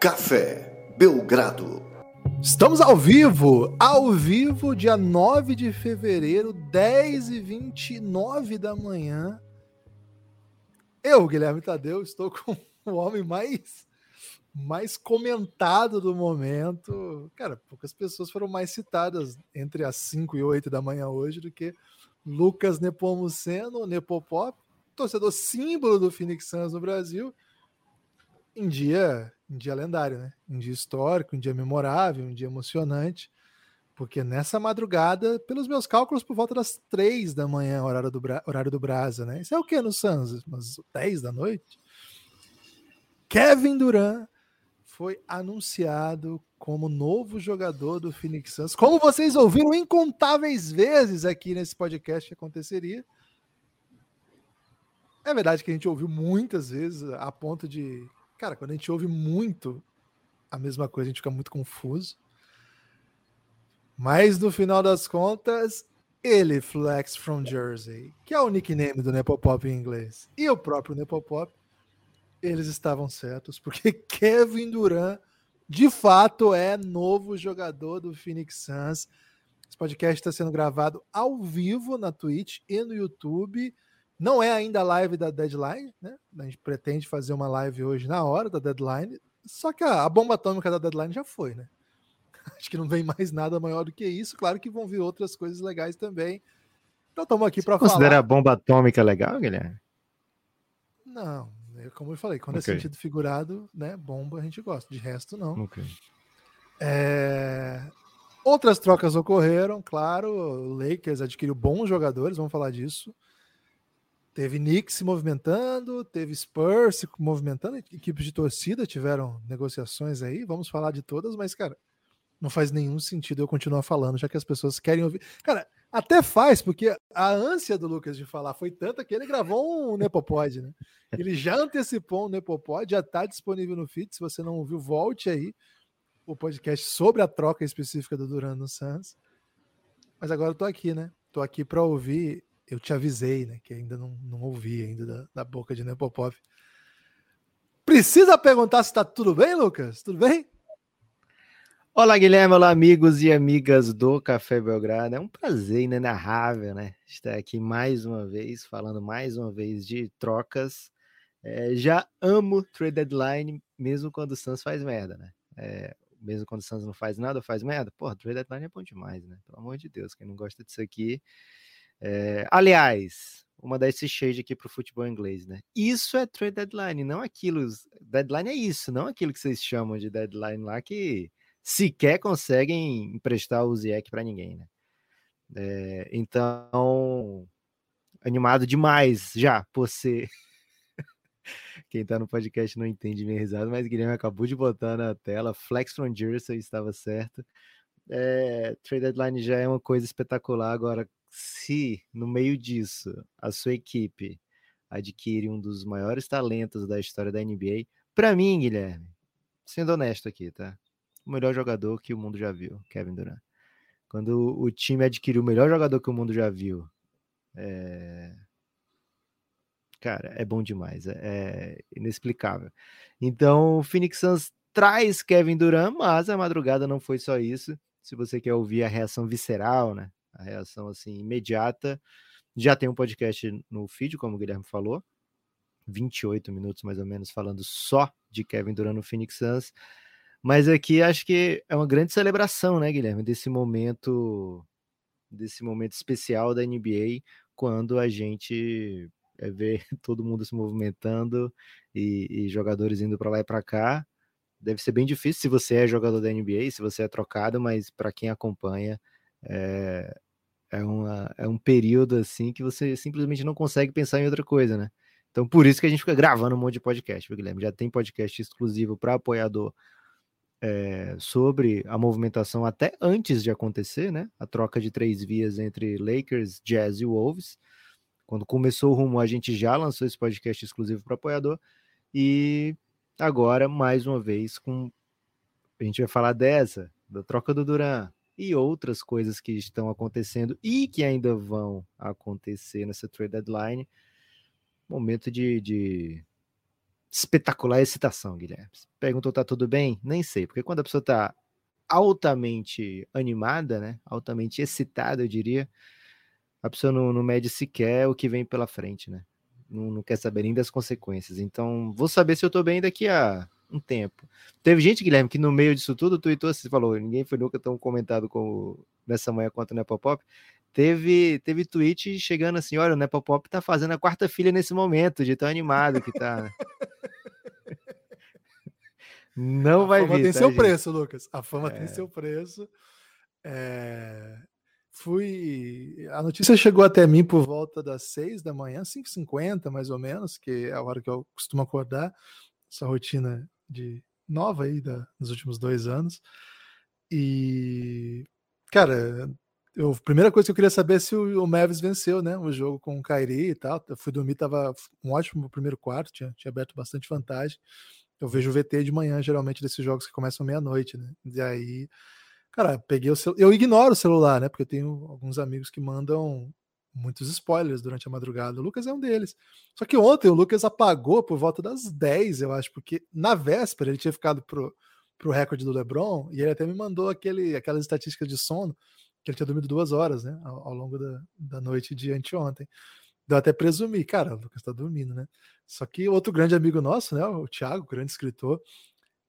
Café Belgrado. Estamos ao vivo, ao vivo, dia 9 de fevereiro, 10 e 29 da manhã. Eu, Guilherme Tadeu, estou com o homem mais mais comentado do momento. Cara, poucas pessoas foram mais citadas entre as 5 e 8 da manhã hoje do que Lucas Nepomuceno, Nepopop, torcedor símbolo do Phoenix Suns no Brasil, em dia, em dia lendário, né? Em dia histórico, em dia memorável, em dia emocionante, porque nessa madrugada, pelos meus cálculos, por volta das 3 da manhã, horário do, horário do Brasa, né? Isso é o que no Suns? Umas 10 da noite? Kevin Durant foi anunciado como novo jogador do Phoenix Suns. Como vocês ouviram incontáveis vezes aqui nesse podcast que aconteceria. É verdade que a gente ouviu muitas vezes a ponto de, cara, quando a gente ouve muito a mesma coisa, a gente fica muito confuso. Mas no final das contas, ele, Flex from Jersey, que é o nickname do Nepopop em inglês, e o próprio Nepopop, eles estavam certos, porque Kevin Durant de fato é novo jogador do Phoenix Suns. Esse podcast está sendo gravado ao vivo na Twitch e no YouTube. Não é ainda a live da deadline, né? A gente pretende fazer uma live hoje na hora da deadline. Só que a, a bomba atômica da deadline já foi, né? Acho que não vem mais nada maior do que isso. Claro que vão vir outras coisas legais também. Então estamos aqui para falar. Considera a bomba atômica legal, Guilherme? Não, é como eu falei, quando é okay. é sentido figurado, né, bomba a gente gosta, de resto não. Okay. É... Outras trocas ocorreram, claro, o Lakers adquiriu bons jogadores, vamos falar disso. Teve Knicks se movimentando, teve Spurs se movimentando, equipes de torcida tiveram negociações aí, vamos falar de todas, mas, cara, não faz nenhum sentido eu continuar falando, já que as pessoas querem ouvir. Cara, até faz, porque a ânsia do Lucas de falar foi tanta que ele gravou um Nepopod, né? Ele já antecipou um Nepopod, já está disponível no feed. Se você não ouviu, volte aí o podcast sobre a troca específica do Duran no Suns. Mas agora eu tô aqui, né? Tô aqui para ouvir. Eu te avisei, né? Que ainda não, não ouvi ainda da, da boca de Nepopov. Precisa perguntar se tá tudo bem, Lucas? Tudo bem? Olá, Guilherme, olá, amigos e amigas do Café Belgrado. É um prazer inenarrável, né? Estar aqui mais uma vez, falando mais uma vez de trocas. É, já amo trade deadline, mesmo quando o Suns faz merda, né? É, mesmo quando o Suns não faz nada, faz merda. Porra, trade deadline é bom demais, né? Pelo amor de Deus, quem não gosta disso aqui. É, aliás, uma desse shade aqui pro futebol inglês, né? Isso é trade deadline, não aquilo. Deadline é isso, não aquilo que vocês chamam de deadline lá que sequer conseguem emprestar o Ziek para ninguém, né? É, então, animado demais já por ser. Quem tá no podcast não entende minha risada, mas Guilherme acabou de botar na tela. Flex from Jersey estava certo. É, trade deadline já é uma coisa espetacular. Agora, se no meio disso a sua equipe adquire um dos maiores talentos da história da NBA, para mim, Guilherme, sendo honesto aqui, tá? o melhor jogador que o mundo já viu, Kevin Durant. Quando o time adquiriu o melhor jogador que o mundo já viu, é... cara, é bom demais, é, é inexplicável. Então, o Phoenix Suns traz Kevin Durant, mas a madrugada não foi só isso. Se você quer ouvir a reação visceral, né? A reação assim imediata, já tem um podcast no feed, como o Guilherme falou, 28 minutos mais ou menos falando só de Kevin Durant no Phoenix Suns. Mas aqui acho que é uma grande celebração, né, Guilherme, desse momento, desse momento especial da NBA, quando a gente é, vê todo mundo se movimentando e, e jogadores indo para lá e para cá. Deve ser bem difícil se você é jogador da NBA, se você é trocado, mas para quem acompanha, é, é, uma, é um período assim que você simplesmente não consegue pensar em outra coisa, né? Então, por isso que a gente fica gravando um monte de podcast, Guilherme. Já tem podcast exclusivo para apoiador é, sobre a movimentação até antes de acontecer, né? A troca de três vias entre Lakers, Jazz e Wolves. Quando começou o rumo, a gente já lançou esse podcast exclusivo para apoiador. E agora, mais uma vez, com a gente vai falar dessa, da troca do Duran e outras coisas que estão acontecendo e que ainda vão acontecer nessa trade deadline. Momento de, de espetacular excitação, Guilherme. Perguntou, tá tudo bem? Nem sei, porque quando a pessoa tá altamente animada, né? Altamente excitada, eu diria, a pessoa não, não mede sequer o que vem pela frente, né? Não, não, quer saber nem das consequências. Então, vou saber se eu tô bem daqui a um tempo. Teve gente, Guilherme, que no meio disso tudo tweetou assim, falou, ninguém foi nunca tão comentado com, nessa manhã quanto o Nepopop. Teve, teve tweet chegando assim, olha, o Nepopop tá fazendo a quarta filha nesse momento, de tão animado que tá. Não a vai vir. A fama tem tá, seu gente? preço, Lucas. A fama é. tem seu preço. É... Fui. A notícia chegou até mim por volta das 6 da manhã, 5h50 mais ou menos, que é a hora que eu costumo acordar. Essa rotina de nova aí da, nos últimos dois anos. E, cara, eu, a primeira coisa que eu queria saber é se o, o Mavis venceu, né? O jogo com o Kairi e tal. Eu fui dormir, tava um ótimo primeiro quarto, tinha, tinha aberto bastante vantagem. Eu vejo o VT de manhã, geralmente, desses jogos que começam meia-noite, né? E aí, cara, peguei o celular. Eu ignoro o celular, né? Porque eu tenho alguns amigos que mandam muitos spoilers durante a madrugada. O Lucas é um deles. Só que ontem o Lucas apagou por volta das 10, eu acho, porque na véspera ele tinha ficado pro, pro recorde do LeBron e ele até me mandou aquele, aquelas estatísticas de sono que ele tinha dormido duas horas, né, ao, ao longo da, da noite de anteontem. Deu até presumir, cara, o Lucas tá dormindo, né? Só que outro grande amigo nosso, né, o Thiago, grande escritor,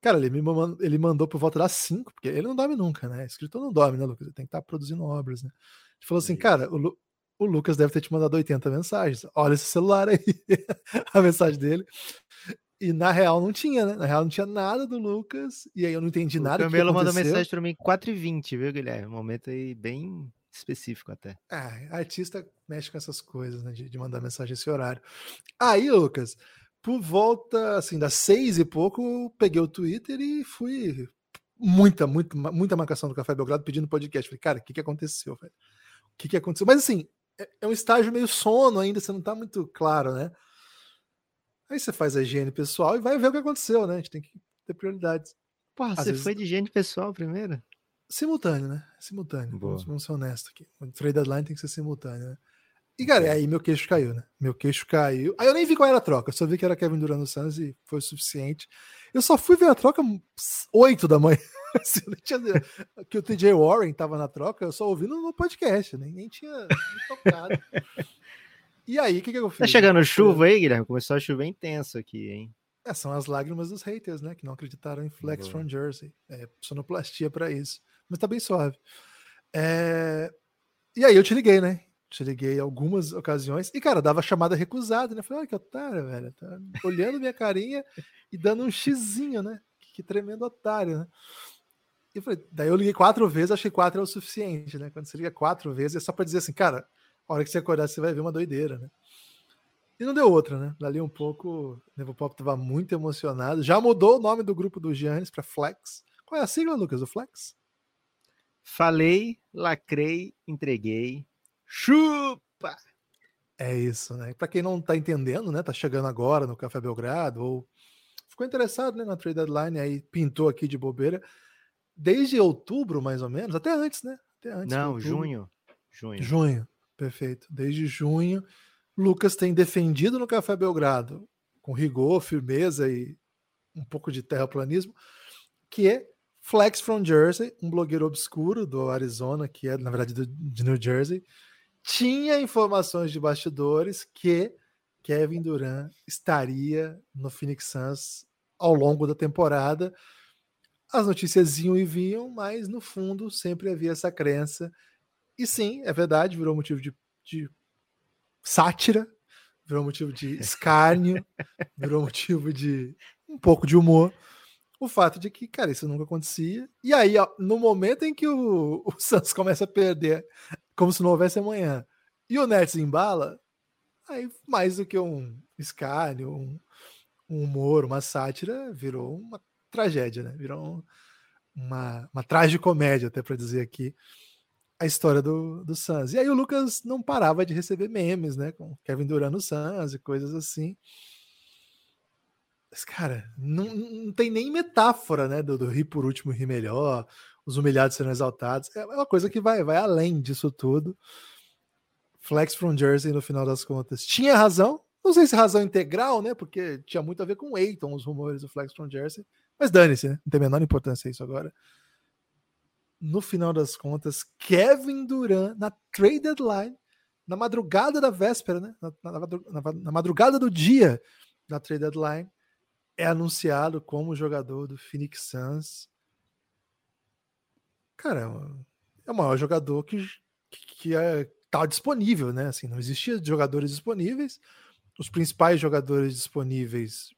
cara, ele me mandou, ele mandou por volta das 5, porque ele não dorme nunca, né? Escritor não dorme, né, Lucas? Ele tem que estar tá produzindo obras, né? Ele falou assim, cara, o, o Lucas deve ter te mandado 80 mensagens. Olha esse celular aí, a mensagem dele. E na real não tinha, né? Na real não tinha nada do Lucas. E aí eu não entendi o nada. O Camelo mandou mensagem para mim 4h20, viu, Guilherme? Um momento aí bem específico até. É, artista mexe com essas coisas, né? De, de mandar mensagem esse horário. Aí, Lucas, por volta assim, das seis e pouco, peguei o Twitter e fui. Muita, muita, muita marcação do Café Belgrado pedindo podcast. Falei, cara, o que, que aconteceu, velho? O que, que aconteceu? Mas assim, é, é um estágio meio sono ainda, você não tá muito claro, né? Aí você faz a higiene pessoal e vai ver o que aconteceu, né? A gente tem que ter prioridades. Porra, Às você vezes... foi de higiene pessoal primeiro? Simultâneo, né? Simultâneo. Vamos, vamos, ser honestos aqui. O trade deadline tem que ser simultâneo, né? E, cara, aí meu queixo caiu, né? Meu queixo caiu. Aí eu nem vi qual era a troca, eu só vi que era Kevin Durant no Suns e foi o suficiente. Eu só fui ver a troca 8 da manhã. Assim, tinha... que o TJ Warren tava na troca, eu só ouvi no, podcast, nem, nem tinha tocado. E aí, o que, que eu fiz? Tá chegando chuva aí, Guilherme? Começou a chover intenso aqui, hein? É, são as lágrimas dos haters, né? Que não acreditaram em Flex Boa. from Jersey. É sonoplastia para isso. Mas tá bem suave. É... E aí eu te liguei, né? Te liguei algumas ocasiões. E, cara, dava chamada recusada, né? Falei, olha que otário, velho. Tá olhando minha carinha e dando um xizinho, né? Que, que tremendo otário, né? E falei, daí eu liguei quatro vezes, achei quatro é o suficiente, né? Quando você liga quatro vezes, é só para dizer assim, cara, a hora que você acordar, você vai ver uma doideira, né? E não deu outra, né? Dali um pouco, o Nevopop estava muito emocionado. Já mudou o nome do grupo do Giannis para Flex. Qual é a sigla, Lucas, do Flex? Falei, lacrei, entreguei. Chupa! É isso, né? Para quem não está entendendo, né? Tá chegando agora no Café Belgrado ou ficou interessado né, na trade deadline, aí pintou aqui de bobeira desde outubro, mais ou menos, até antes, né? Até antes Não, junho. Junho. Junho, perfeito. Desde junho, Lucas tem defendido no Café Belgrado, com rigor, firmeza e um pouco de terraplanismo, que é Flex from Jersey, um blogueiro obscuro do Arizona, que é, na verdade, do, de New Jersey, tinha informações de bastidores que Kevin Durant estaria no Phoenix Suns ao longo da temporada as notícias iam e vinham, mas no fundo sempre havia essa crença. E sim, é verdade, virou motivo de, de sátira, virou motivo de escárnio, virou motivo de um pouco de humor. O fato de que, cara, isso nunca acontecia. E aí, ó, no momento em que o, o Santos começa a perder, como se não houvesse amanhã, e o Nets embala, aí mais do que um escárnio, um, um humor, uma sátira, virou uma tragédia, né? Virou uma, uma tragicomédia, até para dizer aqui, a história do, do Suns. E aí o Lucas não parava de receber memes, né? Com Kevin Durant no Suns e coisas assim. Mas, cara, não, não tem nem metáfora, né? Do, do rir por último, rir melhor, os humilhados serão exaltados. É uma coisa que vai, vai além disso tudo. Flex from Jersey, no final das contas, tinha razão Não sei se razão integral, né? Porque tinha muito a ver com o os rumores do Flex from Jersey. Mas dane-se, né? Não tem a menor importância isso agora. No final das contas, Kevin Durant, na trade deadline, na madrugada da véspera, né? Na, na, na, na madrugada do dia da trade deadline, é anunciado como jogador do Phoenix Suns. Cara, é o maior jogador que, que, que é, tá disponível, né? Assim, não existia jogadores disponíveis os principais jogadores disponíveis,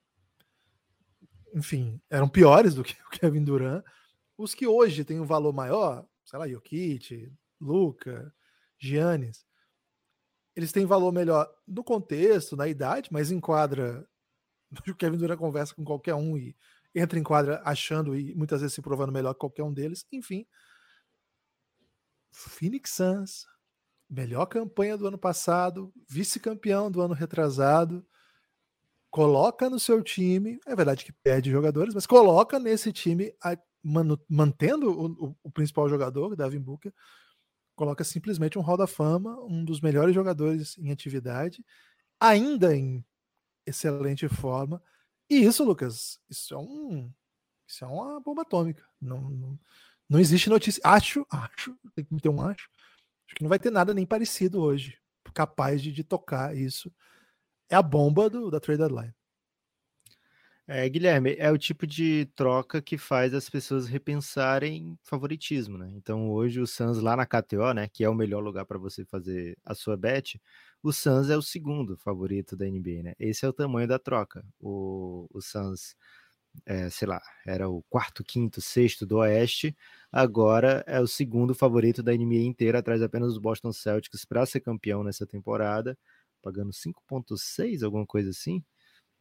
enfim, eram piores do que o Kevin Durant. Os que hoje têm um valor maior, sei lá, Jokic, Luca, Giannis, eles têm valor melhor no contexto, na idade, mas enquadra. O Kevin Durant conversa com qualquer um e entra em quadra achando e muitas vezes se provando melhor que qualquer um deles. Enfim, Phoenix Suns melhor campanha do ano passado, vice-campeão do ano retrasado. Coloca no seu time, é verdade que perde jogadores, mas coloca nesse time, mantendo o, o principal jogador, Davin Booker, coloca simplesmente um Hall da Fama, um dos melhores jogadores em atividade, ainda em excelente forma. E isso, Lucas, isso é um, isso é uma bomba atômica. Não, não, não existe notícia. Acho, acho, tem que ter um acho Acho que não vai ter nada nem parecido hoje, capaz de, de tocar isso. É a bomba do, da trade deadline. É, Guilherme, é o tipo de troca que faz as pessoas repensarem favoritismo, né? Então hoje o Suns lá na KTO, né, que é o melhor lugar para você fazer a sua bet, o Suns é o segundo favorito da NBA, né? Esse é o tamanho da troca. O, o Suns é, sei lá, era o quarto, quinto, sexto do Oeste, agora é o segundo favorito da NBA inteira, atrás apenas do Boston Celtics para ser campeão nessa temporada, pagando 5,6, alguma coisa assim.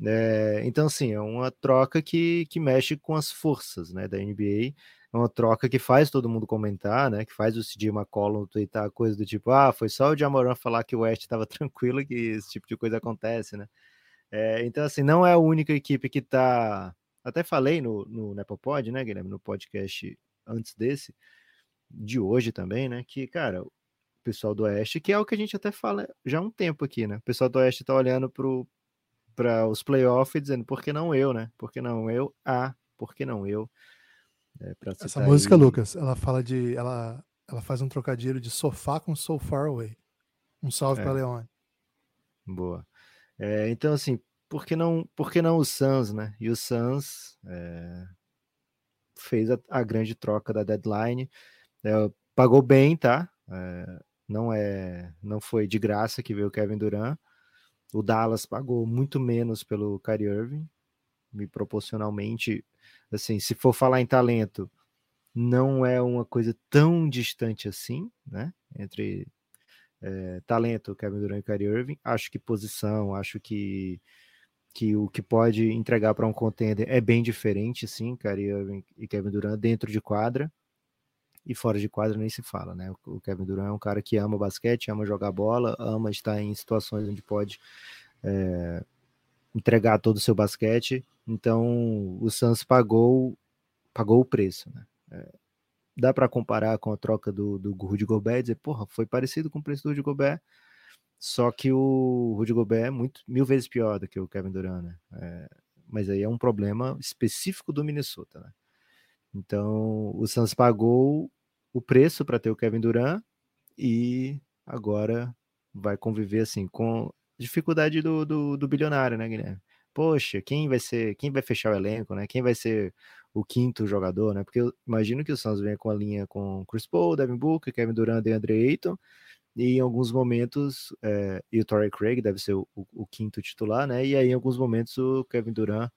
É, então, assim, é uma troca que, que mexe com as forças né, da NBA. É uma troca que faz todo mundo comentar, né? Que faz o CJ McCollum twittar coisa do tipo, ah, foi só o Jamoran falar que o West estava tranquilo que esse tipo de coisa acontece, né? É, então, assim, não é a única equipe que está até falei no, no Nepopod, né, Guilherme, no podcast antes desse, de hoje também, né, que, cara, pessoal do Oeste, que é o que a gente até fala já há um tempo aqui, né, o pessoal do Oeste tá olhando para os playoffs e dizendo, por que não eu, né, por que não eu? Ah, por que não eu? É, Essa música, aí... Lucas, ela fala de, ela, ela faz um trocadilho de sofá com so far away. Um salve é. para Leone. Boa. É, então, assim, por que não, por que não o Suns, né? E o Suns é, fez a, a, grande troca da deadline, é, pagou bem, tá? Não é, não foi de graça que veio o Kevin Durant. O Dallas pagou muito menos pelo Kyrie Irving, me proporcionalmente, assim, se for falar em talento, não é uma coisa tão distante assim, né? Entre é, talento, Kevin Durant e Kyrie Irving. Acho que posição, acho que que o que pode entregar para um contender é bem diferente, sim, Kyrie Irving e Kevin Durant dentro de quadra e fora de quadra nem se fala, né? O Kevin Durant é um cara que ama basquete, ama jogar bola, ama estar em situações onde pode é, entregar todo o seu basquete. Então o Suns pagou pagou o preço, né? É, dá para comparar com a troca do, do Rudy Gobert e dizer, porra, foi parecido com o preço do Rudy Gobert, só que o Rudy Gobert é muito, mil vezes pior do que o Kevin Durant, né? É, mas aí é um problema específico do Minnesota, né? Então o Suns pagou o preço para ter o Kevin Durant e agora vai conviver assim com dificuldade do, do, do, bilionário, né, Guilherme? Poxa, quem vai ser, quem vai fechar o elenco, né? Quem vai ser o quinto jogador, né? Porque eu imagino que o Suns venha com a linha com Chris Paul, Devin Booker, Kevin Durant e Andre Ayton e em alguns momentos, é, e o Torrey Craig deve ser o, o, o, quinto titular, né? E aí, em alguns momentos, o Kevin Durant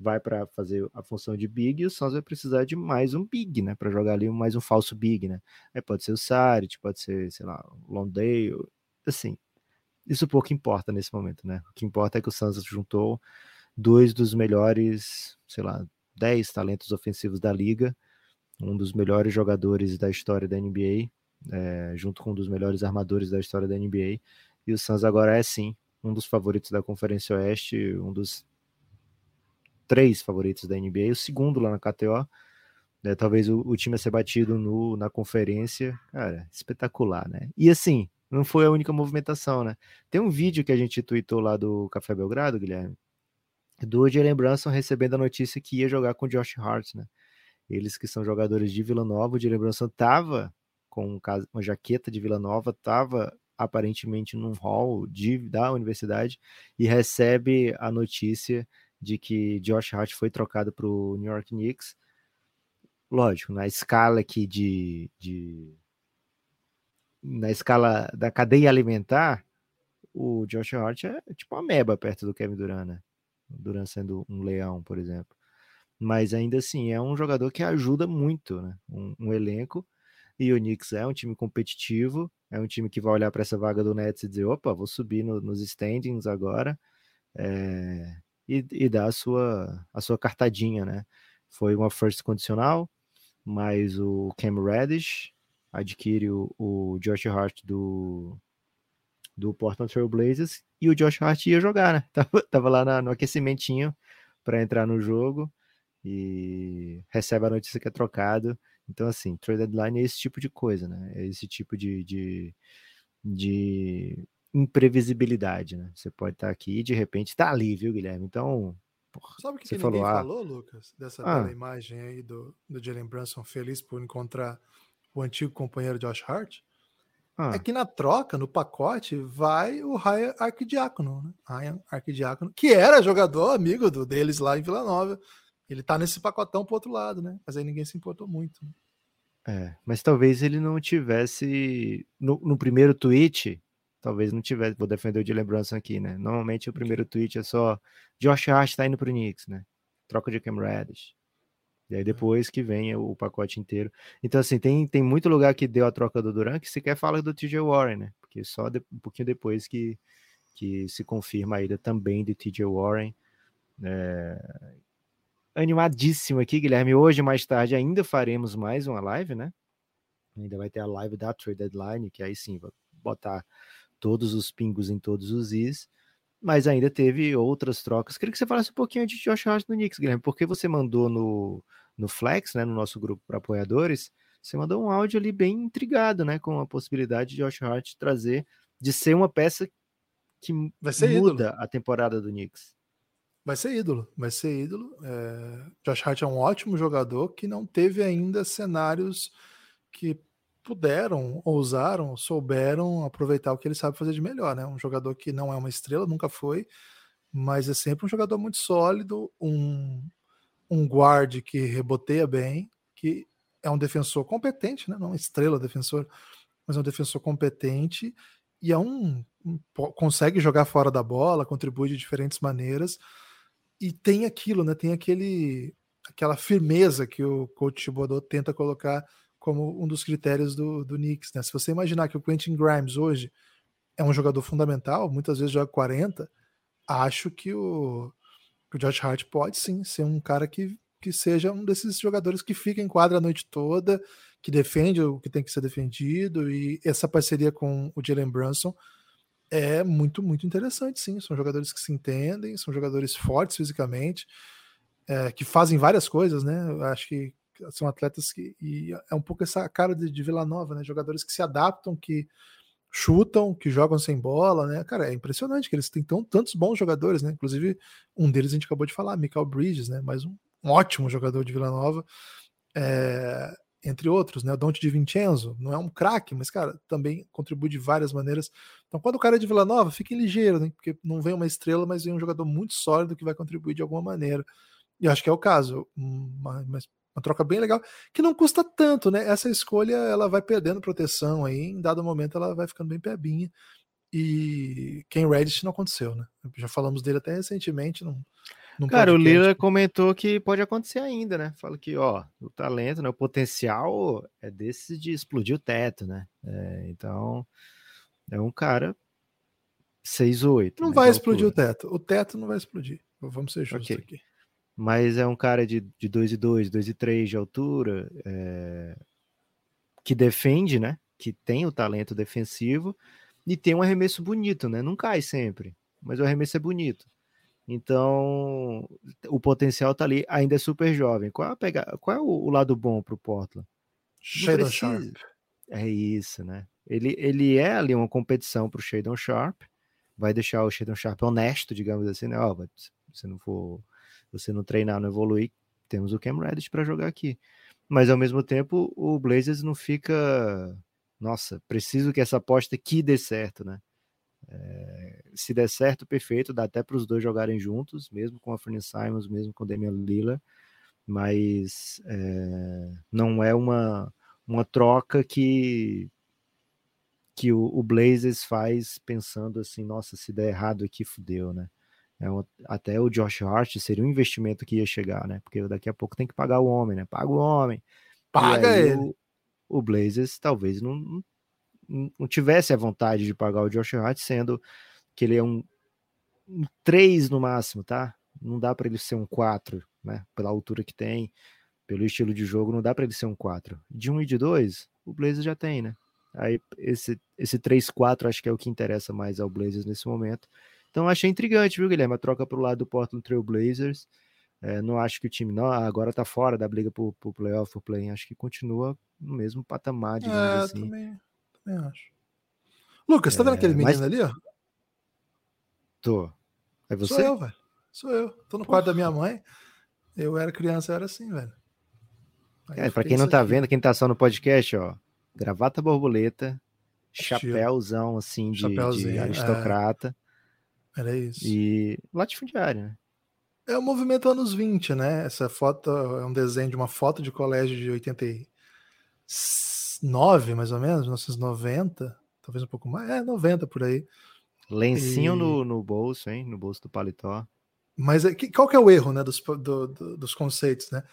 vai para fazer a função de big e o Suns vai precisar de mais um big, né? Para jogar ali mais um falso big, né? Aí pode ser o Saric, pode ser, sei lá, o Londale, assim. Isso pouco importa nesse momento, né? O que importa é que o Suns juntou dois dos melhores, sei lá, dez talentos ofensivos da liga, um dos melhores jogadores da história da NBA, é, junto com um dos melhores armadores da história da NBA. E o Suns agora é sim um dos favoritos da Conferência Oeste, um dos três favoritos da NBA, o segundo lá na KTO. Né, talvez o, o, time a ser batido no, na conferência, cara, espetacular, né? E assim, não foi a única movimentação, né? Tem um vídeo que a gente tweetou lá do Café Belgrado, Guilherme, do Jalen Brunson recebendo a notícia que ia jogar com o Josh Hart, né? Eles que são jogadores de Vila Nova, o Jalen Brunson tava com uma jaqueta de Vila Nova, tava aparentemente num hall de, da universidade e recebe a notícia de que Josh Hart foi trocado para o New York Knicks. Lógico, na escala aqui de, de na escala da cadeia alimentar, o Josh Hart é tipo uma meba perto do Kevin Durant, né? Durant sendo um leão, por exemplo. Mas ainda assim, é um jogador que ajuda muito, né? Um, um elenco. E o Knicks é um time competitivo, é um time que vai olhar para essa vaga do Nets e dizer: opa, vou subir no, nos standings agora. É, e, e dar a sua, a sua cartadinha, né? Foi uma first condicional, mas o Cam Reddish adquire o, o Josh Hart do, do Portland Trail Blazers e o Josh Hart ia jogar, né? Tava, tava lá na, no aquecimentinho para entrar no jogo e recebe a notícia que é trocado. Então, assim, trade deadline é esse tipo de coisa, né? É esse tipo de, de, de imprevisibilidade, né? Você pode estar tá aqui e de repente tá ali, viu, Guilherme? Então, porra, Sabe o que, que falou, ninguém ah, falou, Lucas? Dessa ah, imagem aí do, do Jalen Brunson feliz por encontrar o antigo companheiro Josh Hart? Ah. É que na troca, no pacote, vai o Ryan Arquidiácono, né? Ryan Arquidiácono, que era jogador amigo do, deles lá em Vila Nova. Ele tá nesse pacotão pro outro lado, né? Mas aí ninguém se importou muito. Né? É, mas talvez ele não tivesse. No, no, primeiro tweet, talvez não tivesse. Vou defender o de lembrança aqui, né? Normalmente o primeiro tweet é só Josh Hart tá indo pro Knicks, né? Troca de Cam Reddish. E aí depois que vem o pacote inteiro. Então, assim, tem, tem muito lugar que deu a troca do Duran que sequer fala do TJ Warren, né? Porque só de, um pouquinho depois que, que se confirma a ida também de TJ Warren. É... Animadíssimo aqui, Guilherme. Hoje, mais tarde, ainda faremos mais uma live, né? Ainda vai ter a live da Trade Deadline, que aí sim, vai botar todos os pingos em todos os is mas ainda teve outras trocas. Queria que você falasse um pouquinho de Josh Hart no Knicks, Guilherme, porque você mandou no, no Flex, né, no nosso grupo para apoiadores, você mandou um áudio ali bem intrigado, né, com a possibilidade de Josh Hart trazer, de ser uma peça que vai ser muda ídolo. a temporada do Knicks. Vai ser ídolo, vai ser ídolo. É... Josh Hart é um ótimo jogador que não teve ainda cenários que puderam, ousaram, souberam aproveitar o que ele sabe fazer de melhor, né? Um jogador que não é uma estrela, nunca foi, mas é sempre um jogador muito sólido, um, um guard que reboteia bem, que é um defensor competente, né? Não estrela defensor, mas é um defensor competente e é um, um consegue jogar fora da bola, contribui de diferentes maneiras e tem aquilo, né? Tem aquele aquela firmeza que o coach Thibodeau tenta colocar como um dos critérios do, do Knicks. Né? Se você imaginar que o Quentin Grimes hoje é um jogador fundamental, muitas vezes joga 40, acho que o, o Josh Hart pode sim ser um cara que, que seja um desses jogadores que fica em quadra a noite toda, que defende o que tem que ser defendido, e essa parceria com o Jalen Brunson é muito, muito interessante, sim. São jogadores que se entendem, são jogadores fortes fisicamente, é, que fazem várias coisas, né? Eu acho que são atletas que. E é um pouco essa cara de, de Vila Nova, né? Jogadores que se adaptam, que chutam, que jogam sem bola, né? Cara, é impressionante que eles têm tão, tantos bons jogadores, né? Inclusive, um deles a gente acabou de falar, Michael Bridges, né? Mais um, um ótimo jogador de Vila Nova. É, entre outros, né? O Dante de Vincenzo não é um craque, mas, cara, também contribui de várias maneiras. Então, quando o cara é de Vila Nova, fiquem ligeiro, né? Porque não vem uma estrela, mas vem um jogador muito sólido que vai contribuir de alguma maneira. E acho que é o caso. Mas uma troca bem legal, que não custa tanto, né? Essa escolha ela vai perdendo proteção aí, em dado momento ela vai ficando bem pebinha. E quem Reddit não aconteceu, né? Já falamos dele até recentemente. Num Cara, o Lila comentou que pode acontecer ainda, né? Fala que, ó, o talento, né? O potencial é desse de explodir o teto, né? É, então, é um cara 6-8. Não né, vai explodir o teto. O teto não vai explodir. Vamos ser justos okay. aqui mas é um cara de, de 2 e 2, 2 e 3 de altura, é, que defende, né? Que tem o talento defensivo e tem um arremesso bonito, né? Não cai sempre, mas o arremesso é bonito. Então, o potencial tá ali, ainda é super jovem. Qual é, pegar, qual é o, o lado bom pro Portland? Shadow Sharp. É isso, né? Ele, ele é ali uma competição para o Shadon Sharp, vai deixar o Shadon Sharp honesto, digamos assim, né? Ó, se você não for, você não treinar, não evoluir, temos o Cam Reddish para jogar aqui. Mas ao mesmo tempo, o Blazers não fica, nossa, preciso que essa aposta aqui dê certo, né? É, se der certo, perfeito, dá até para os dois jogarem juntos, mesmo com a Fernie Simons, mesmo com o Damian Lillard, mas é, não é uma, uma troca que que o, o Blazers faz pensando assim, nossa, se der errado aqui, fudeu, né? É até o Josh Hart seria um investimento que ia chegar, né? Porque daqui a pouco tem que pagar o homem, né? Paga o homem. Paga ele. O, o Blazers talvez não, não tivesse a vontade de pagar o Josh Hart, sendo que ele é um, um 3 no máximo, tá? Não dá para ele ser um 4, né? Pela altura que tem, pelo estilo de jogo, não dá para ele ser um 4. De 1 um e de 2, o Blazers já tem, né? Aí esse, esse 3-4 acho que é o que interessa mais ao Blazers nesse momento. Então achei intrigante, viu, Guilherme? A troca para o lado do Portland Trail Blazers. É, não acho que o time não, agora tá fora da briga pro, pro playoff, pro play Acho que continua no mesmo patamar, digamos é, assim. Também, também acho. Lucas, tá vendo aquele é, menino mas... ali, ó? Tô. É você? Sou eu, velho. Sou eu. Tô no Porra. quarto da minha mãe. Eu era criança, eu era assim, velho. é, pra quem não tá aqui. vendo, quem tá só no podcast, ó gravata borboleta, chapéuzão assim de, de é. aristocrata. É. Era isso. E latifundiário, né? É o movimento anos 20, né? Essa foto é um desenho de uma foto de colégio de 89, mais ou menos, 1990, talvez um pouco mais, é 90 por aí. Lencinho e... no, no bolso, hein? No bolso do paletó. Mas é, qual que é o erro, né, dos, do, do, dos conceitos, né?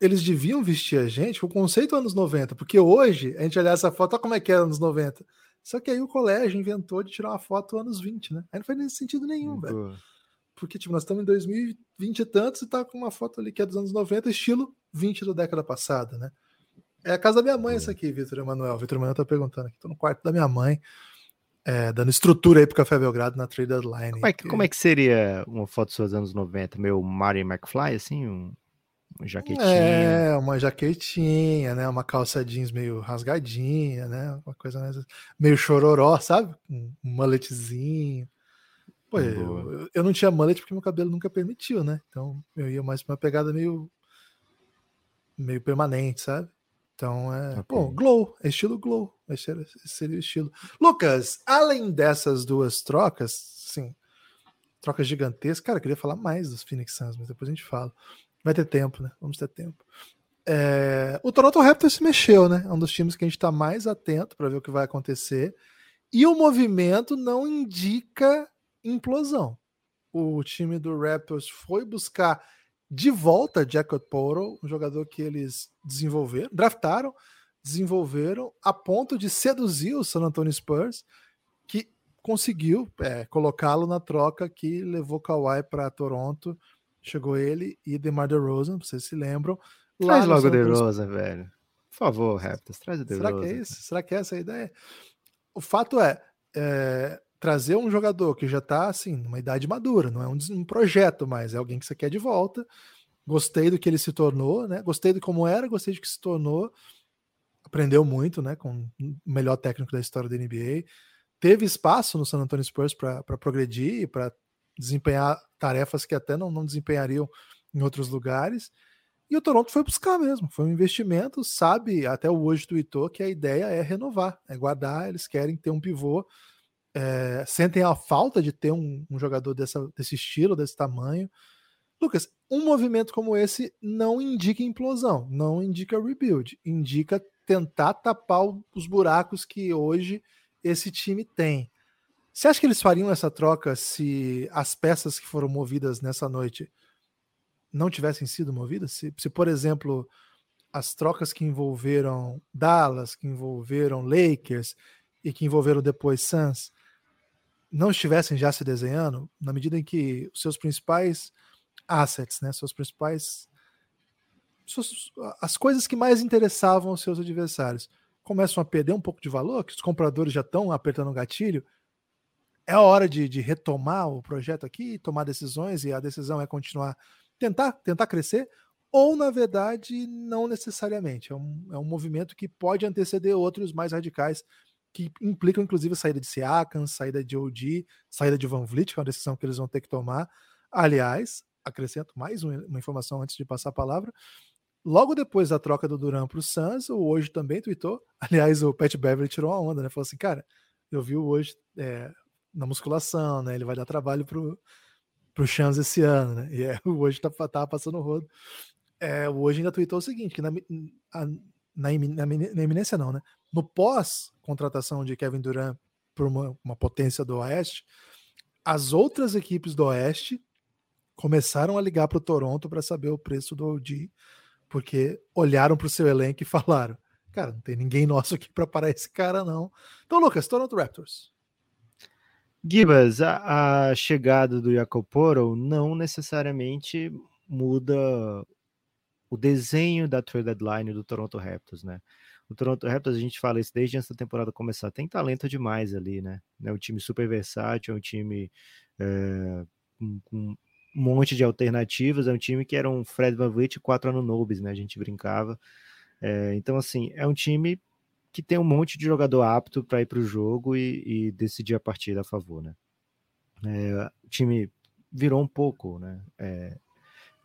eles deviam vestir a gente com o conceito anos 90, porque hoje a gente olhar essa foto, olha como é que era anos 90. Só que aí o colégio inventou de tirar uma foto anos 20, né? Aí não faz nem sentido nenhum, velho. Porque, tipo, nós estamos em 2020 e tantos e tá com uma foto ali que é dos anos 90, estilo 20 da década passada, né? É a casa da minha mãe, essa aqui, Vitor Emanuel. Vitor Emanuel tá perguntando aqui. Tô no quarto da minha mãe, é, dando estrutura aí pro Café Belgrado na trade deadline. Como é, que, como é que seria uma foto dos anos 90? Meu Marty McFly, assim? Um uma jaquetinha. É, uma jaquetinha, né? Uma calça jeans meio rasgadinha, né? Uma coisa mais, meio chororó, sabe? Um mulletzinho. Pô, eu, eu, não tinha mullet porque meu cabelo nunca permitiu, né? Então eu ia mais pra uma pegada meio meio permanente, sabe? Então é. Okay. Bom, glow, é estilo glow. Esse seria, esse seria o estilo. Lucas, além dessas duas trocas, sim, trocas gigantescas, cara, eu queria falar mais dos Phoenix Suns, mas depois a gente fala. Vai ter tempo, né? Vamos ter tempo. É... O Toronto Raptors se mexeu, né? É um dos times que a gente está mais atento para ver o que vai acontecer. E o movimento não indica implosão. O time do Raptors foi buscar de volta Jacob Porto, um jogador que eles desenvolveram, draftaram, desenvolveram a ponto de seduzir o San Antonio Spurs, que conseguiu é, colocá-lo na troca que levou Kawhi para Toronto Chegou ele e DeMar DeRozan, vocês se lembram. Traz logo o DeRozan, velho. Por favor, Raptors, traz o DeRozan. Será que é isso? Será que é essa a ideia? O fato é, é trazer um jogador que já está assim, numa idade madura, não é um, um, projeto mais, é alguém que você quer de volta. Gostei do que ele se tornou, né? Gostei de como era, gostei de que se tornou. Aprendeu muito, né? Com o melhor técnico da história da NBA. Teve espaço no San Antonio Spurs para progredir, para desempenhar tarefas que até não, não desempenhariam em outros lugares. E o Toronto foi buscar mesmo, foi um investimento, sabe, até hoje tweetou que a ideia é renovar, é guardar, eles querem ter um pivô, é, sentem a falta de ter um, um jogador dessa, desse estilo, desse tamanho. Lucas, um movimento como esse não indica implosão, não indica rebuild, indica tentar tapar os buracos que hoje esse time tem. Você acha que eles fariam essa troca se as peças que foram movidas nessa noite não tivessem sido movidas? Se, se, por exemplo, as trocas que envolveram Dallas, que envolveram Lakers e que envolveram depois Suns não estivessem já se desenhando, na medida em que os seus principais assets, né, seus principais suas, as coisas que mais interessavam aos seus adversários começam a perder um pouco de valor, que os compradores já estão apertando o gatilho é a hora de, de, retomar o projeto aqui, tomar decisões, e a decisão é continuar, tentar, tentar crescer, ou na verdade, não necessariamente. É um, é um movimento que pode anteceder outros mais radicais que implicam inclusive a saída de Siakam, saída de OG, saída de Van Vliet, que é uma decisão que eles vão ter que tomar. Aliás, acrescento mais uma informação antes de passar a palavra. Logo depois da troca do Duran para o Suns, o hoje também tweetou. Aliás, o Pat Beverly tirou uma onda, né? Falou assim, cara, eu vi o hoje é, na musculação, né? Ele vai dar trabalho pro, pro Chance esse ano, né? E é, hoje tá, tá passando o rodo. É, hoje ainda tweetou o seguinte, que na, a, na, na, na eminência não, né? No pós-contratação de Kevin Durant por uma, uma potência do Oeste, as outras equipes do Oeste começaram a ligar para o Toronto para saber o preço do OG, porque olharam para o seu elenco e falaram: cara, não tem ninguém nosso aqui para parar esse cara, não. Então, Lucas, Toronto Raptors. Gibas, a, a chegada do Jacoporo não necessariamente muda o desenho da trade deadline do Toronto Raptors, né? O Toronto Raptors, a gente fala isso desde antes da temporada começar, tem talento demais ali, né? É um time super versátil, é um time é, com, um monte de alternativas, é um time que era um Fred Van Vliet e quatro Nobis, né? A gente brincava. É, então, assim, é um time que tem um monte de jogador apto para ir para o jogo e, e, decidir a partida a favor, né? É, o time virou um pouco, né? É,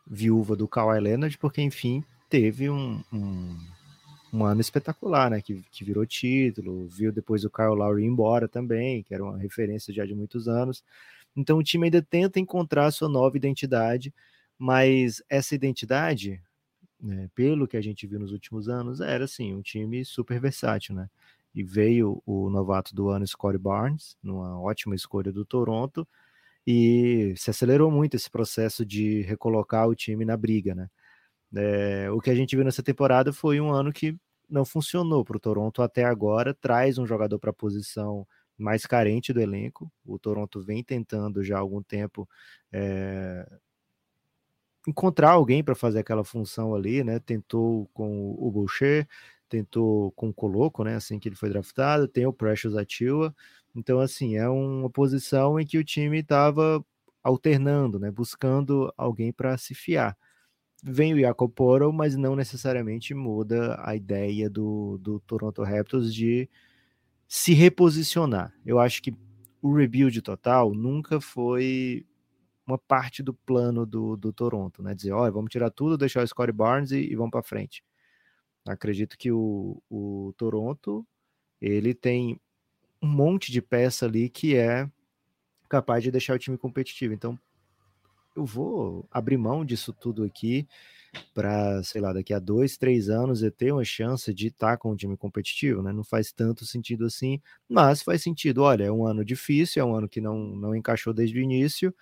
viúva do Kawhi Leonard, porque enfim teve um, um, um, ano espetacular, né? Que, que virou título, viu depois o Kyle Lowry embora também, que era uma referência já de muitos anos. Então o time ainda tenta encontrar sua nova identidade, mas essa identidade, né, pelo que a gente viu nos últimos anos, era assim, um time super versátil, né? E veio o novato do ano, Scottie Barnes, numa ótima escolha do Toronto, e se acelerou muito esse processo de recolocar o time na briga, né? É, o que a gente viu nessa temporada foi um ano que não funcionou para o Toronto até agora, traz um jogador para a posição mais carente do elenco. O Toronto vem tentando já há algum tempo é, encontrar alguém para fazer aquela função ali, né? Tentou com o Boucher, tentou com o Coloco, né? Assim que ele foi draftado, tem o Precious Atua, então, assim, é uma posição em que o time estava alternando, né, buscando alguém para se fiar. Vem o Jacob Poro, mas não necessariamente muda a ideia do, do Toronto Raptors de se reposicionar. Eu acho que o rebuild total nunca foi uma parte do plano do, do Toronto, né? Dizer, olha, vamos tirar tudo, deixar o Scottie Barnes e, e vamos para frente. Acredito que o, o Toronto ele tem um monte de peça ali que é capaz de deixar o time competitivo. Então, eu vou abrir mão disso tudo aqui para, sei lá, daqui a dois, três anos eu ter uma chance de estar tá com um time competitivo, né? Não faz tanto sentido assim, mas faz sentido. Olha, é um ano difícil, é um ano que não, não encaixou desde o início.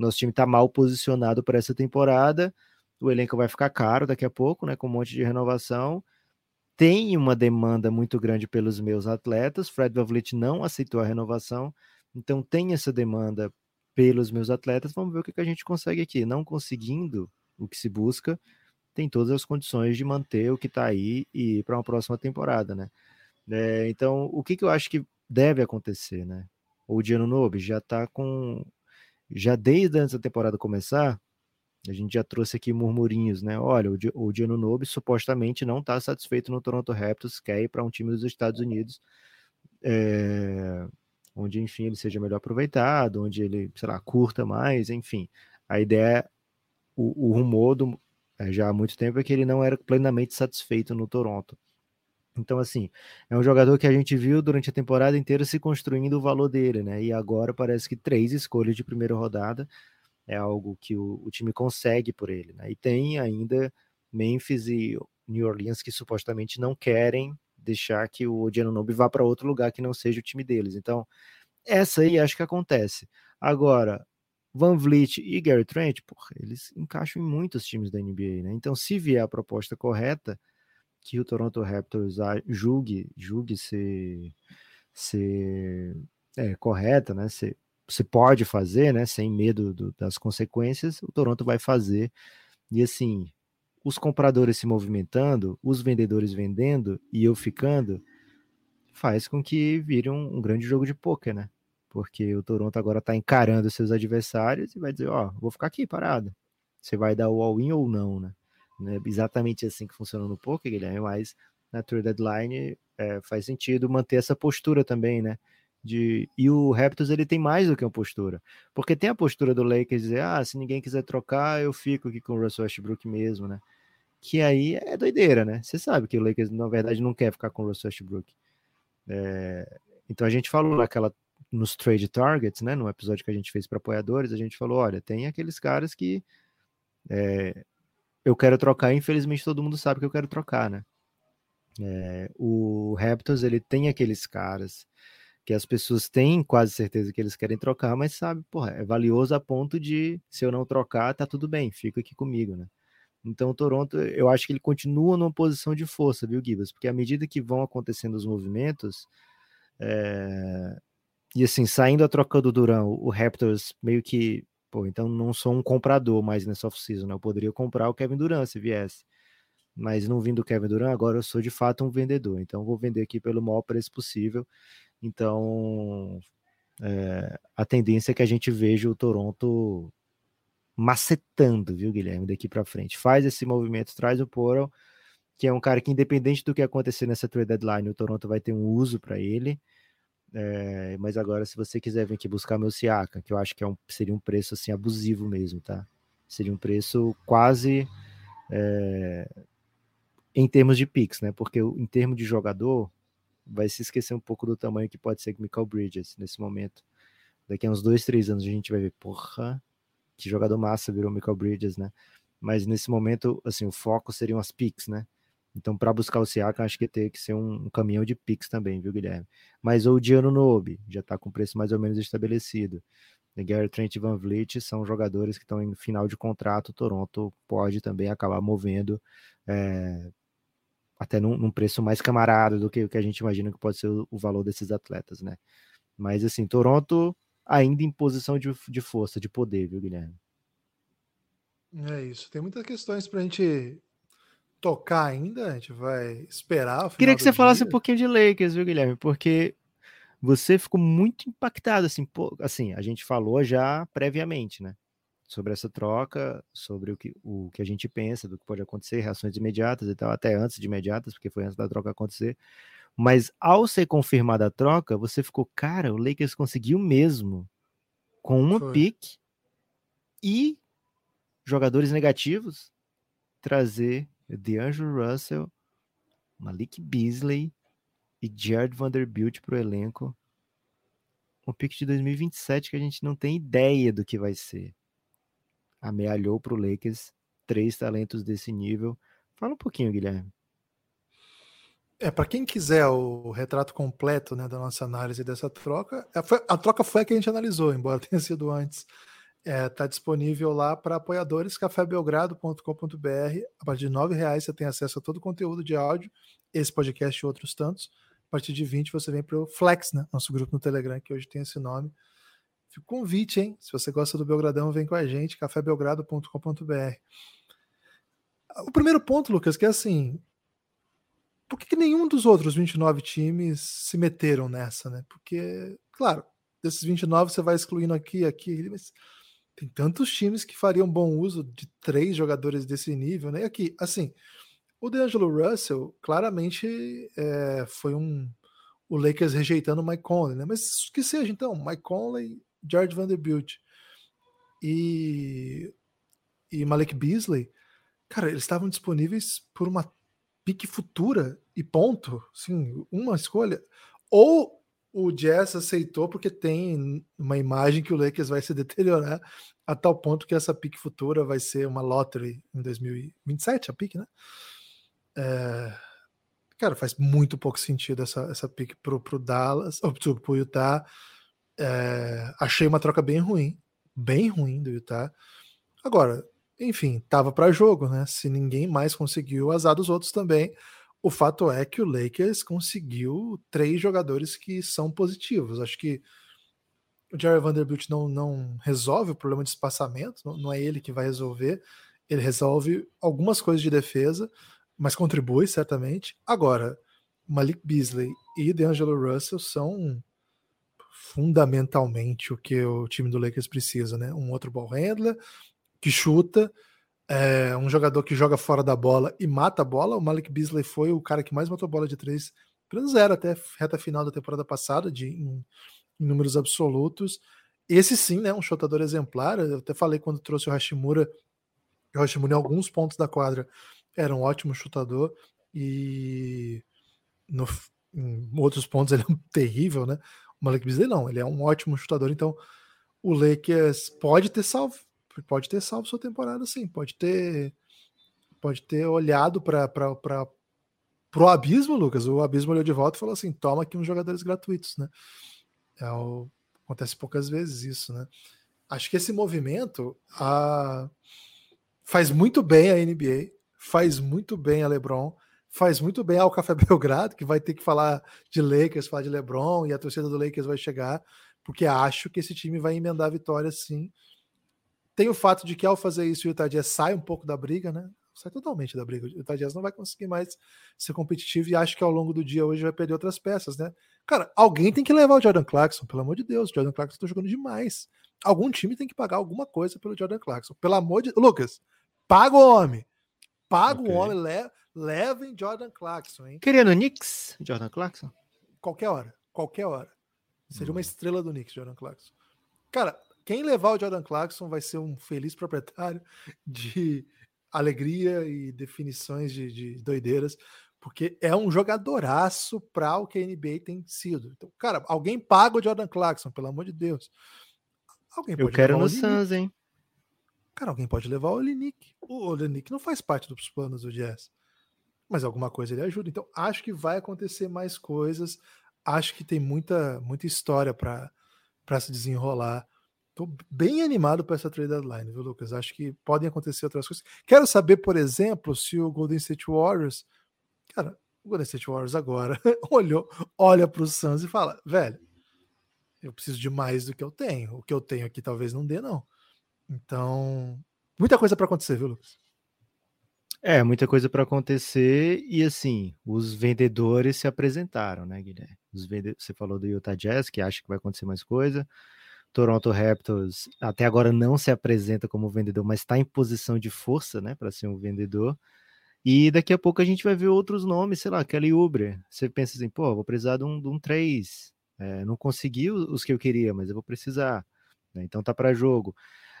Nosso time está mal posicionado para essa temporada. O elenco vai ficar caro daqui a pouco, né? Com um monte de renovação tem uma demanda muito grande pelos meus atletas. Fred VanVleet não aceitou a renovação, então tem essa demanda pelos meus atletas. Vamos ver o que, a gente consegue aqui. Não conseguindo o que se busca, tem todas as condições de manter o que está aí e ir para uma próxima temporada, né? É, então, o que, que eu acho que deve acontecer, né? O Diano Nobe já está com. Já desde antes da temporada começar, a gente já trouxe aqui murmurinhos, né? Olha, o, Diano Nobe supostamente não está satisfeito no Toronto Raptors, quer ir para um time dos Estados Unidos, é, onde, enfim, ele seja melhor aproveitado, onde ele, sei lá, curta mais, enfim. A ideia, o, o rumor do, é, já há muito tempo é que ele não era plenamente satisfeito no Toronto. Então, assim, é um jogador que a gente viu durante a temporada inteira se construindo o valor dele, né? E agora parece que três escolhas de primeira rodada é algo que o, o time consegue por ele. Né? E tem ainda Memphis e New Orleans que supostamente não querem deixar que o Odianonobi vá para outro lugar que não seja o time deles. Então, essa aí acho que acontece. Agora, Van Vliet e Gary Trent, porra, eles encaixam em muitos times da NBA, né? Então, se vier a proposta correta, que o Toronto Raptors julgue, julgue ser, ser é, correta, né? Ser você pode fazer, né, sem medo do, das consequências, o Toronto vai fazer. E assim, os compradores se movimentando, os vendedores vendendo e eu ficando, faz com que vire um, um grande jogo de pôquer, né? Porque o Toronto agora está encarando seus adversários e vai dizer, ó, oh, vou ficar aqui parado. Você vai dar o all-in ou não, né? Não é exatamente assim que funciona no poker, Guilherme, mas na Tour Deadline é, faz sentido manter essa postura também, né? De, e o Raptors ele tem mais do que uma postura, porque tem a postura do Lakers dizer, ah, se ninguém quiser trocar, eu fico aqui com o Russell Westbrook mesmo, né? Que aí é doideira, né? Você sabe que o Lakers na verdade não quer ficar com o Russell Westbrook. É, então a gente falou naquela nos trade targets, né? No episódio que a gente fez para apoiadores, a gente falou, olha, tem aqueles caras que é, eu quero trocar, infelizmente todo mundo sabe que eu quero trocar, né? É, o Raptors ele tem aqueles caras que as pessoas têm quase certeza que eles querem trocar, mas sabe, porra, é valioso a ponto de se eu não trocar, tá tudo bem, fica aqui comigo, né? Então o Toronto, eu acho que ele continua numa posição de força, viu, Gibas? Porque à medida que vão acontecendo os movimentos, é... e assim, saindo a troca do Durão, o Raptors meio que, pô, então não sou um comprador mais nessa off-season, né? Eu poderia comprar o Kevin Durant se viesse mas não vindo o Kevin Durant, agora eu sou de fato um vendedor, então vou vender aqui pelo maior preço possível. Então, é, a tendência é que a gente veja o Toronto macetando, viu, Guilherme, daqui para frente. Faz esse movimento, traz o Portal, que é um cara que, independente do que acontecer nessa trade deadline, o Toronto vai ter um uso para ele. É, mas agora, se você quiser vir aqui buscar meu Siaka, que eu acho que é um, seria um preço assim abusivo mesmo, tá? Seria um preço quase é, em termos de picks, né? Porque em termos de jogador, vai se esquecer um pouco do tamanho que pode ser Michael Bridges nesse momento. Daqui a uns dois, três anos a gente vai ver, porra, que jogador massa virou Michael Bridges, né? Mas nesse momento, assim, o foco seriam as picks, né? Então, para buscar o Siakam, acho que tem que ser um, um, caminhão de picks também, viu, Guilherme? Mas o Diano Nobe já está com preço mais ou menos estabelecido. Gary Trent e Van Vliet são jogadores que estão em final de contrato. Toronto pode também acabar movendo é, até num, num, preço mais camarada do que o que a gente imagina que pode ser o, o, valor desses atletas, né? Mas assim, Toronto ainda em posição de, de força, de poder, viu, Guilherme? É isso. Tem muitas questões para a gente tocar ainda. A gente vai esperar. Queria que você dia. falasse um pouquinho de Lakers, viu, Guilherme? Porque você ficou muito impactado, assim, pô, assim, a gente falou já previamente, né? sobre essa troca, sobre o que, o que a gente pensa, do que pode acontecer, reações imediatas e tal, até antes de imediatas, porque foi antes da troca acontecer. Mas ao ser confirmada a troca, você ficou, cara, o Lakers conseguiu mesmo, com uma foi. pick e jogadores negativos, trazer DeAngelo Russell, Malik Beasley e Jared Vanderbilt para o elenco. Um pick de 2027 que a gente não tem ideia do que vai ser amealhou para o Lakers três talentos desse nível. Fala um pouquinho, Guilherme. É, para quem quiser o retrato completo né, da nossa análise dessa troca, a, é, a troca foi a que a gente analisou, embora tenha sido antes. Está é, tá disponível lá para apoiadores, cafébelgrado.com.br. A partir de R$ reais você tem acesso a todo o conteúdo de áudio, esse podcast e outros tantos. A partir de 20 você vem para o Flex, né, nosso grupo no Telegram, que hoje tem esse nome. Convite, hein? Se você gosta do Belgradão, vem com a gente, cafébelgrado.com.br. O primeiro ponto, Lucas, que é assim, por que, que, nenhum dos outros 29 times se meteram nessa, né? Porque, claro, desses 29 você vai excluindo aqui, aqui, mas tem tantos times que fariam bom uso de três jogadores desse nível, né? Aqui, assim, o DeAngelo Russell claramente é, foi um o Lakers rejeitando o Mike Conley, né? Mas que seja então, Mike Conley George Vanderbilt e, e Malik Beasley, cara, eles estavam disponíveis por uma pique futura e ponto, sim, uma escolha. Ou o Jazz aceitou porque tem uma imagem que o Lakers vai se deteriorar a tal ponto que essa pique futura vai ser uma lottery em 2027, a pique, né? É, cara, faz muito pouco sentido essa, essa pique pro, pro Dallas, ou pro, pro Utah. É, achei uma troca bem ruim, bem ruim do Utah. Agora, enfim, tava para jogo, né? Se ninguém mais conseguiu, azar dos outros também. O fato é que o Lakers conseguiu três jogadores que são positivos. Acho que o Jerry Vanderbilt não, não resolve o problema de espaçamento, não, não é ele que vai resolver. Ele resolve algumas coisas de defesa, mas contribui certamente. Agora, Malik Beasley e DeAngelo Russell são fundamentalmente o que o time do Lakers precisa, né? Um outro ball handler que chuta, é, um jogador que joga fora da bola e mata a bola. O Malik Beasley foi o cara que mais matou bola de três Apenas zero até reta final da temporada passada, de, em, em números absolutos. Esse sim, né? Um chutador exemplar. Eu até falei quando trouxe o Hashimura. O Hashimura, em alguns pontos da quadra, era um ótimo chutador. E no, em outros pontos ele é um terrível, né? O Malik Beasley não, ele é um ótimo chutador. Então, o Lakers pode ter salvo, pode ter salvo sua temporada, sim. Pode ter, pode ter olhado para pro abismo, Lucas. O abismo olhou de volta e falou assim: toma aqui uns jogadores gratuitos, né? É o... Acontece poucas vezes isso, né? Acho que esse movimento a... faz muito bem a NBA, faz muito bem a LeBron, faz muito bem ao Café Belgrado, que vai ter que falar de Lakers, falar de LeBron, e a torcida do Lakers vai chegar, porque acho que esse time vai emendar a vitória sim. Tem o fato de que ao fazer isso o Utah Jazz sai um pouco da briga, né? sai totalmente da briga. O Utah Jazz não vai conseguir mais ser competitivo e acho que ao longo do dia hoje vai perder outras peças, né? Cara, alguém tem que levar o Jordan Clarkson, pelo amor de Deus. O Jordan Clarkson está jogando demais. Algum time tem que pagar alguma coisa pelo Jordan Clarkson. Pelo amor de Lucas, paga o homem. Paga okay. o homem, le... levem Jordan Clarkson, hein? Querendo Knicks, Jordan Clarkson? Qualquer hora, qualquer hora. Seria hum. uma estrela do Knicks, Jordan Clarkson. Cara, quem levar o Jordan Clarkson vai ser um feliz proprietário de alegria e definições de, de doideiras, porque é um jogadoraço para o que a NBA tem sido. Então, cara, alguém paga o Jordan Clarkson, pelo amor de Deus. Alguém Eu quero no Suns, hein? Cara, alguém pode levar o Olinick. O Olinick não faz parte dos planos do Jazz, mas alguma coisa ele ajuda. Então, acho que vai acontecer mais coisas. Acho que tem muita, muita história para se desenrolar. Tô bem animado para essa trade deadline, viu, Lucas? Acho que podem acontecer outras coisas. Quero saber, por exemplo, se o Golden State Warriors, cara, o Golden State Warriors agora olhou, olha para o Suns e fala, velho, eu preciso de mais do que eu tenho. O que eu tenho aqui talvez não dê, não. Então, muita coisa para acontecer, viu, Lucas? É, muita coisa para acontecer e assim, os vendedores se apresentaram, né, Guilherme? Vende... Você falou do Utah Jazz, que acha que vai acontecer mais coisa. Toronto Raptors até agora não se apresenta como vendedor, mas está em posição de força, né, para ser um vendedor. E daqui a pouco a gente vai ver outros nomes, sei lá, Kelly Uber. Você pensa assim, pô, vou precisar de um, de um 3. É, não consegui os que eu queria, mas eu vou precisar. Né? Então tá para jogo.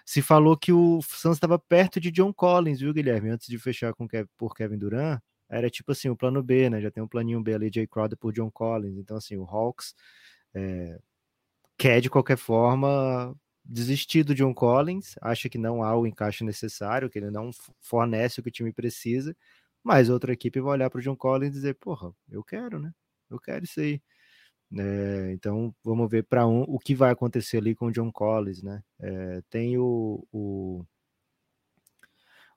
Se falou que o Suns estava perto de John Collins, viu, Guilherme? Antes de fechar com por Kevin Durant, era tipo assim, o plano B, né? Já tem um planinho B ali, Jay Crowder por John Collins. Então, assim, o Hawks é, quer de qualquer forma desistir do John Collins, acha que não há o encaixe necessário, que ele não fornece o que o time precisa, mas outra equipe vai olhar para o John Collins e dizer, porra, eu quero, né? Eu quero isso aí. É, então vamos ver para um, o que vai acontecer ali com o John Collins, né? É, tem o, o,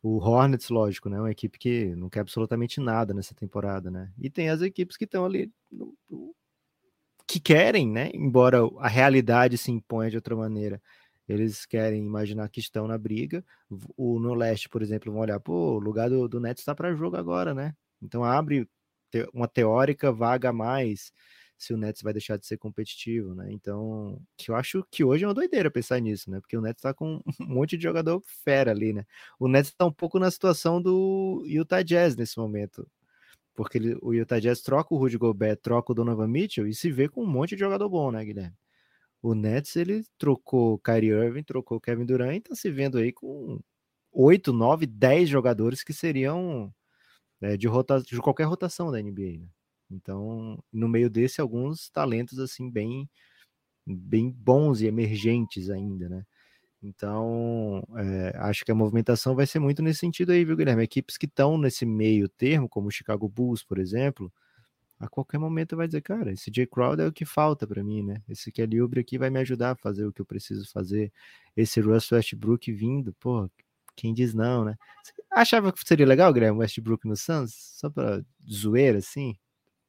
o Hornets, lógico, né? Uma equipe que não quer absolutamente nada nessa temporada, né? E tem as equipes que estão ali no, que querem, né? Embora a realidade se imponha de outra maneira, eles querem imaginar que estão na briga. O no leste, por exemplo, vão olhar, pô, o lugar do, do Nets está para jogo agora, né? Então abre uma teórica vaga a mais se o Nets vai deixar de ser competitivo, né? Então, eu acho que hoje é uma doideira pensar nisso, né? Porque o Nets está com um monte de jogador fera ali, né? O Nets está um pouco na situação do Utah Jazz nesse momento porque ele, o Utah Jazz troca o Rudy Gobert, troca o Donovan Mitchell e se vê com um monte de jogador bom, né, Guilherme? O Nets, ele trocou Kyrie Irving, trocou Kevin Durant e tá se vendo aí com 8, 9, 10 jogadores que seriam né, de, rota, de qualquer rotação da NBA, né? Então, no meio desse, alguns talentos, assim, bem, bem bons e emergentes ainda, né? Então, é, acho que a movimentação vai ser muito nesse sentido aí, viu, Guilherme? Equipes que estão nesse meio termo, como o Chicago Bulls, por exemplo, a qualquer momento vai dizer, cara, esse Jay Crowder é o que falta para mim, né? Esse Kelly Oubre aqui vai me ajudar a fazer o que eu preciso fazer. Esse Russ Westbrook vindo, pô, quem diz não, né? Você achava que seria legal, Guilherme, Westbrook no Suns? Só pra zoeira, assim?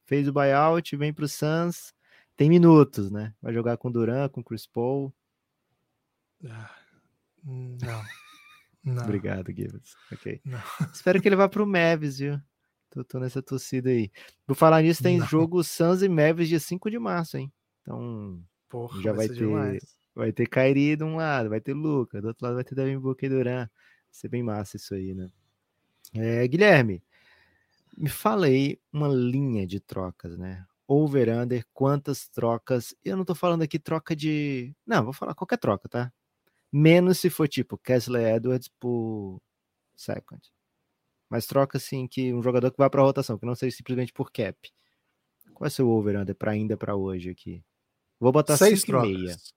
Fez o buyout, vem pro Suns, tem minutos, né? Vai jogar com Duran, com Chris Paul. Ah não. não. Obrigado, Gibbs. Ok. Não. Espero que ele vá pro Mavis, viu? Tô, tô, nessa torcida aí. Por falar nisso, tem não. jogo Suns e Mavis dia 5 de março, hein? Então, Porra, já vai, vai ter demais. vai ter Kairi de um lado, vai ter Luca, do outro lado vai ter Devin Booker e Duran. Vai ser bem massa isso aí, né? É, Guilherme, me fala aí uma linha de trocas, né? over-under, quantas trocas. Eu não tô falando aqui troca de. Não, vou falar qualquer troca, tá? Menos se for tipo Kessler Edwards por second. Mas troca assim que um jogador que vai para rotação, que não seja simplesmente por cap. Qual é o seu over-under para ainda para hoje aqui? Vou botar 6,5.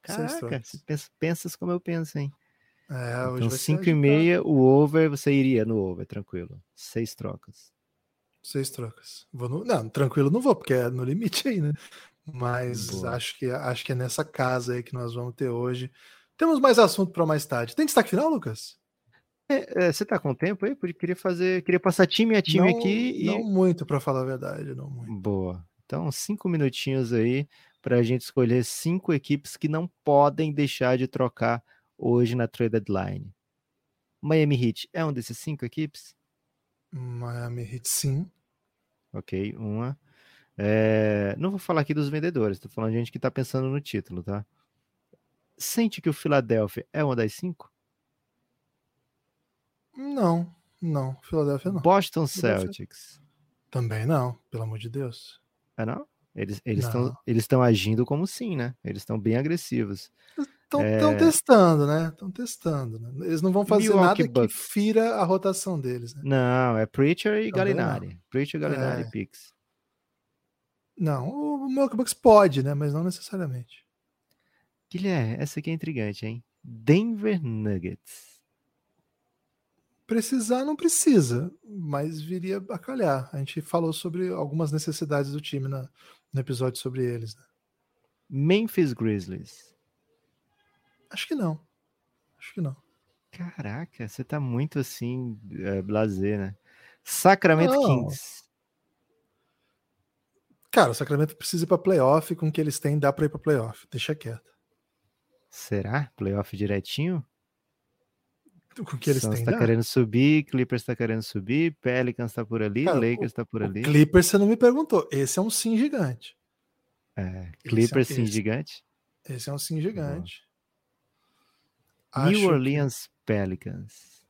Caraca, você pensa, pensas como eu penso, hein? É, hoje então, 5 e meia, o over, você iria no over, tranquilo. Seis trocas. Seis trocas. Vou no... Não, tranquilo não vou, porque é no limite aí, né? Mas acho que, acho que é nessa casa aí que nós vamos ter hoje. Temos mais assunto para mais tarde. Tem destaque final, Lucas? É, é, você tá com tempo aí? Porque queria fazer, queria passar time a time não, aqui. Não muito, para falar a verdade, não muito. Boa. Então, cinco minutinhos aí para a gente escolher cinco equipes que não podem deixar de trocar hoje na trade deadline. Miami Heat é um desses cinco equipes? Miami Heat, sim. Ok, uma. É... Não vou falar aqui dos vendedores, estou falando de gente que está pensando no título, tá? Sente que o Philadelphia é uma das cinco? Não, não. Philadelphia não. Boston Celtics. Também não, pelo amor de Deus. É não? Eles estão eles estão agindo como sim, né? Eles estão bem agressivos. Estão é... testando, né? Estão testando. Né? Eles não vão fazer Milwaukee nada Bucks. que fira a rotação deles. Né? Não, é Preacher e Também Galinari. Não. Preacher, Galinari é. Pix. Não, o Milwaukee Bucks pode, né? Mas não necessariamente. Guilherme, essa aqui é intrigante, hein? Denver Nuggets. Precisar não precisa, mas viria a calhar. A gente falou sobre algumas necessidades do time na, no episódio sobre eles. Né? Memphis Grizzlies. Acho que não. Acho que não. Caraca, você tá muito assim, é, blazer, né? Sacramento não. Kings. Cara, o Sacramento precisa ir pra playoff, com o que eles têm, dá pra ir pra playoff. Deixa quieto. Será? Playoff direitinho? com que eles têm. está querendo subir, Clippers está querendo subir, Pelicans está por ali, Cara, Lakers está por ali. Clippers você não me perguntou. Esse é um sim gigante. É, Clippers é um, sim esse, gigante. Esse é um sim gigante. New Orleans. Pelicans.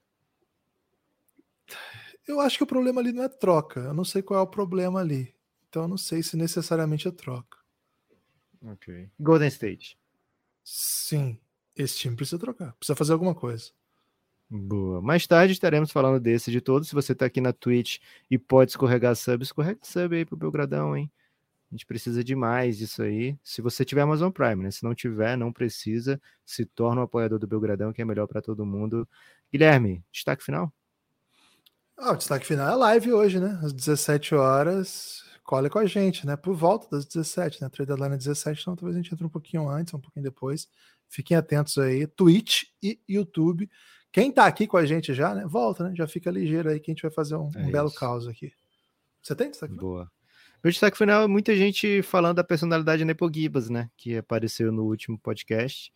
Eu acho que o problema ali não é troca. Eu não sei qual é o problema ali. Então eu não sei se necessariamente é troca. Ok. Golden State. Sim. Esse time precisa trocar. Precisa fazer alguma coisa. Boa. Mais tarde estaremos falando desse de todos. Se você está aqui na Twitch e pode escorregar sub, escorrega sub aí pro Belgradão, hein? A gente precisa de mais disso aí. Se você tiver Amazon Prime, né? Se não tiver, não precisa. Se torna um apoiador do Belgradão, que é melhor para todo mundo. Guilherme, destaque final? Ah, o destaque final é a live hoje, né? Às 17 horas. Colhe com a gente, né? Por volta das 17, né? Trade deadline é 17, então talvez a gente entre um pouquinho antes, um pouquinho depois. Fiquem atentos aí. Twitch e YouTube. Quem tá aqui com a gente já, né? Volta, né? Já fica ligeiro aí que a gente vai fazer um, é um belo caos aqui. Você tem destaque? Boa. Meu destaque final é muita gente falando da personalidade Nepo Gibas, né? Que apareceu no último podcast.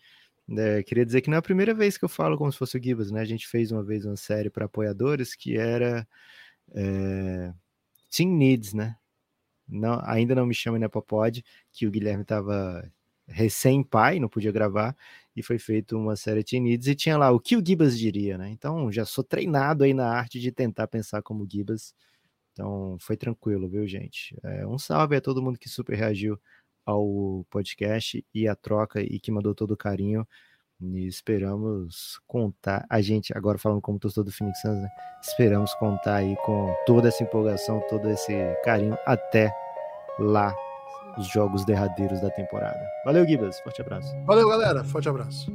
É, queria dizer que não é a primeira vez que eu falo como se fosse o Gibas, né? A gente fez uma vez uma série para apoiadores que era é, Team Needs, né? Não, ainda não me chama Nepopod, que o Guilherme estava recém-pai, não podia gravar, e foi feito uma série de Needs e tinha lá o que o Gibas diria, né? Então já sou treinado aí na arte de tentar pensar como Gibas. Então foi tranquilo, viu, gente? É, um salve a todo mundo que super reagiu ao podcast e a troca e que mandou todo o carinho. E esperamos contar, a gente, agora falando como torcedor do Phoenix Suns, né? Esperamos contar aí com toda essa empolgação, todo esse carinho até lá os jogos derradeiros da temporada. Valeu, Gibas. Forte abraço. Valeu, galera. Forte abraço.